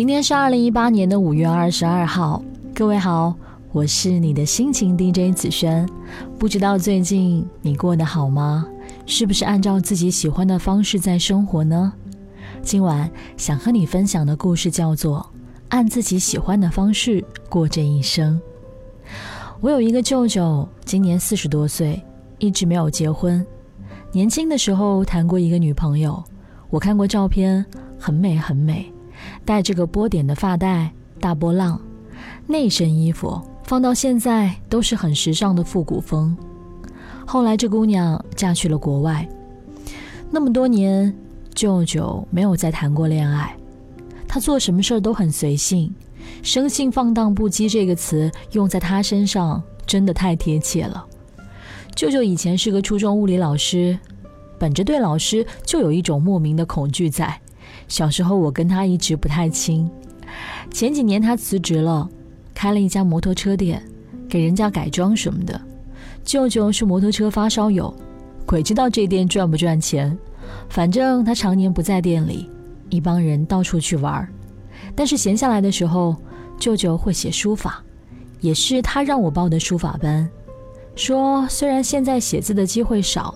今天是二零一八年的五月二十二号，各位好，我是你的心情 DJ 子轩。不知道最近你过得好吗？是不是按照自己喜欢的方式在生活呢？今晚想和你分享的故事叫做《按自己喜欢的方式过这一生》。我有一个舅舅，今年四十多岁，一直没有结婚。年轻的时候谈过一个女朋友，我看过照片，很美很美。戴着个波点的发带，大波浪，那身衣服放到现在都是很时尚的复古风。后来这姑娘嫁去了国外，那么多年，舅舅没有再谈过恋爱。他做什么事儿都很随性，生性放荡不羁这个词用在他身上真的太贴切了。舅舅以前是个初中物理老师，本着对老师就有一种莫名的恐惧在。小时候我跟他一直不太亲，前几年他辞职了，开了一家摩托车店，给人家改装什么的。舅舅是摩托车发烧友，鬼知道这店赚不赚钱。反正他常年不在店里，一帮人到处去玩。但是闲下来的时候，舅舅会写书法，也是他让我报的书法班。说虽然现在写字的机会少，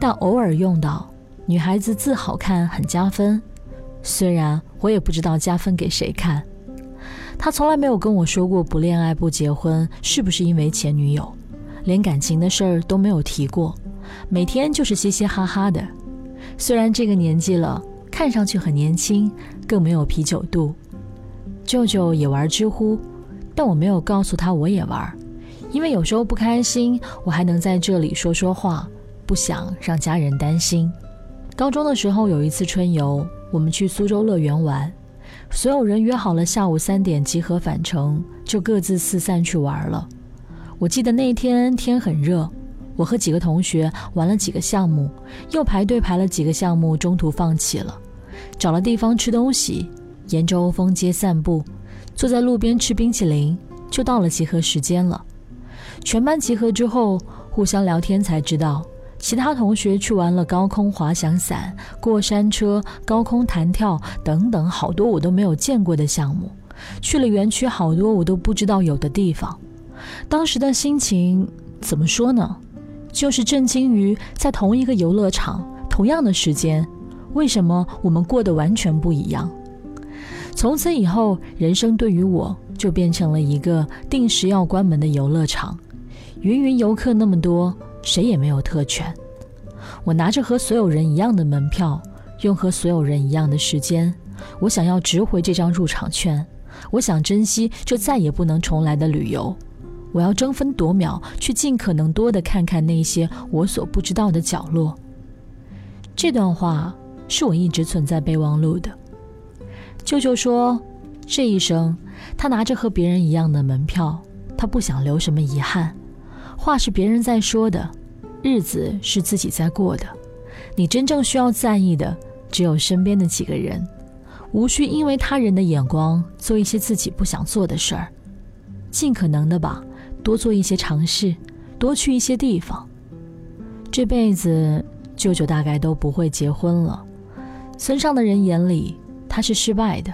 但偶尔用到，女孩子字好看很加分。虽然我也不知道加分给谁看，他从来没有跟我说过不恋爱不结婚是不是因为前女友，连感情的事儿都没有提过，每天就是嘻嘻哈哈的。虽然这个年纪了，看上去很年轻，更没有啤酒肚。舅舅也玩知乎，但我没有告诉他我也玩，因为有时候不开心，我还能在这里说说话，不想让家人担心。高中的时候有一次春游。我们去苏州乐园玩，所有人约好了下午三点集合返程，就各自四散去玩了。我记得那天天很热，我和几个同学玩了几个项目，又排队排了几个项目，中途放弃了，找了地方吃东西，沿着欧风街散步，坐在路边吃冰淇淋，就到了集合时间了。全班集合之后，互相聊天才知道。其他同学去玩了高空滑翔伞、过山车、高空弹跳等等，好多我都没有见过的项目。去了园区，好多我都不知道有的地方。当时的心情怎么说呢？就是震惊于在同一个游乐场、同样的时间，为什么我们过得完全不一样？从此以后，人生对于我就变成了一个定时要关门的游乐场。芸芸游客那么多。谁也没有特权。我拿着和所有人一样的门票，用和所有人一样的时间。我想要值回这张入场券，我想珍惜这再也不能重来的旅游。我要争分夺秒去尽可能多的看看那些我所不知道的角落。这段话是我一直存在备忘录的。舅舅说，这一生他拿着和别人一样的门票，他不想留什么遗憾。话是别人在说的，日子是自己在过的。你真正需要在意的，只有身边的几个人。无需因为他人的眼光做一些自己不想做的事儿。尽可能的吧，多做一些尝试，多去一些地方。这辈子，舅舅大概都不会结婚了。村上的人眼里，他是失败的。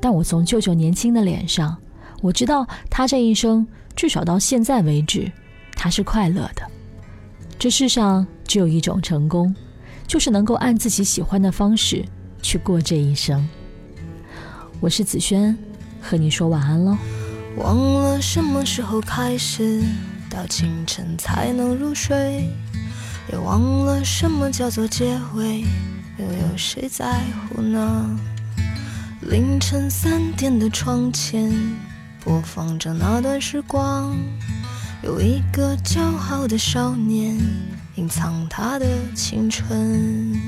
但我从舅舅年轻的脸上，我知道他这一生，至少到现在为止，他是快乐的。这世上只有一种成功，就是能够按自己喜欢的方式去过这一生。我是子轩，和你说晚安喽。忘了什么时候开始，到清晨才能入睡，也忘了什么叫做结尾，又有谁在乎呢？凌晨三点的窗前，播放着那段时光，有一个骄傲的少年，隐藏他的青春。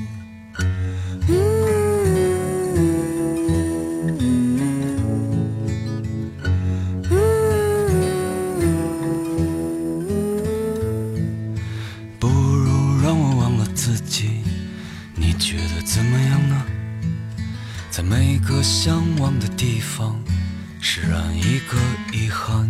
不如让我忘了自己，你觉得怎么样呢？在每个向往的地方，释然一个遗憾。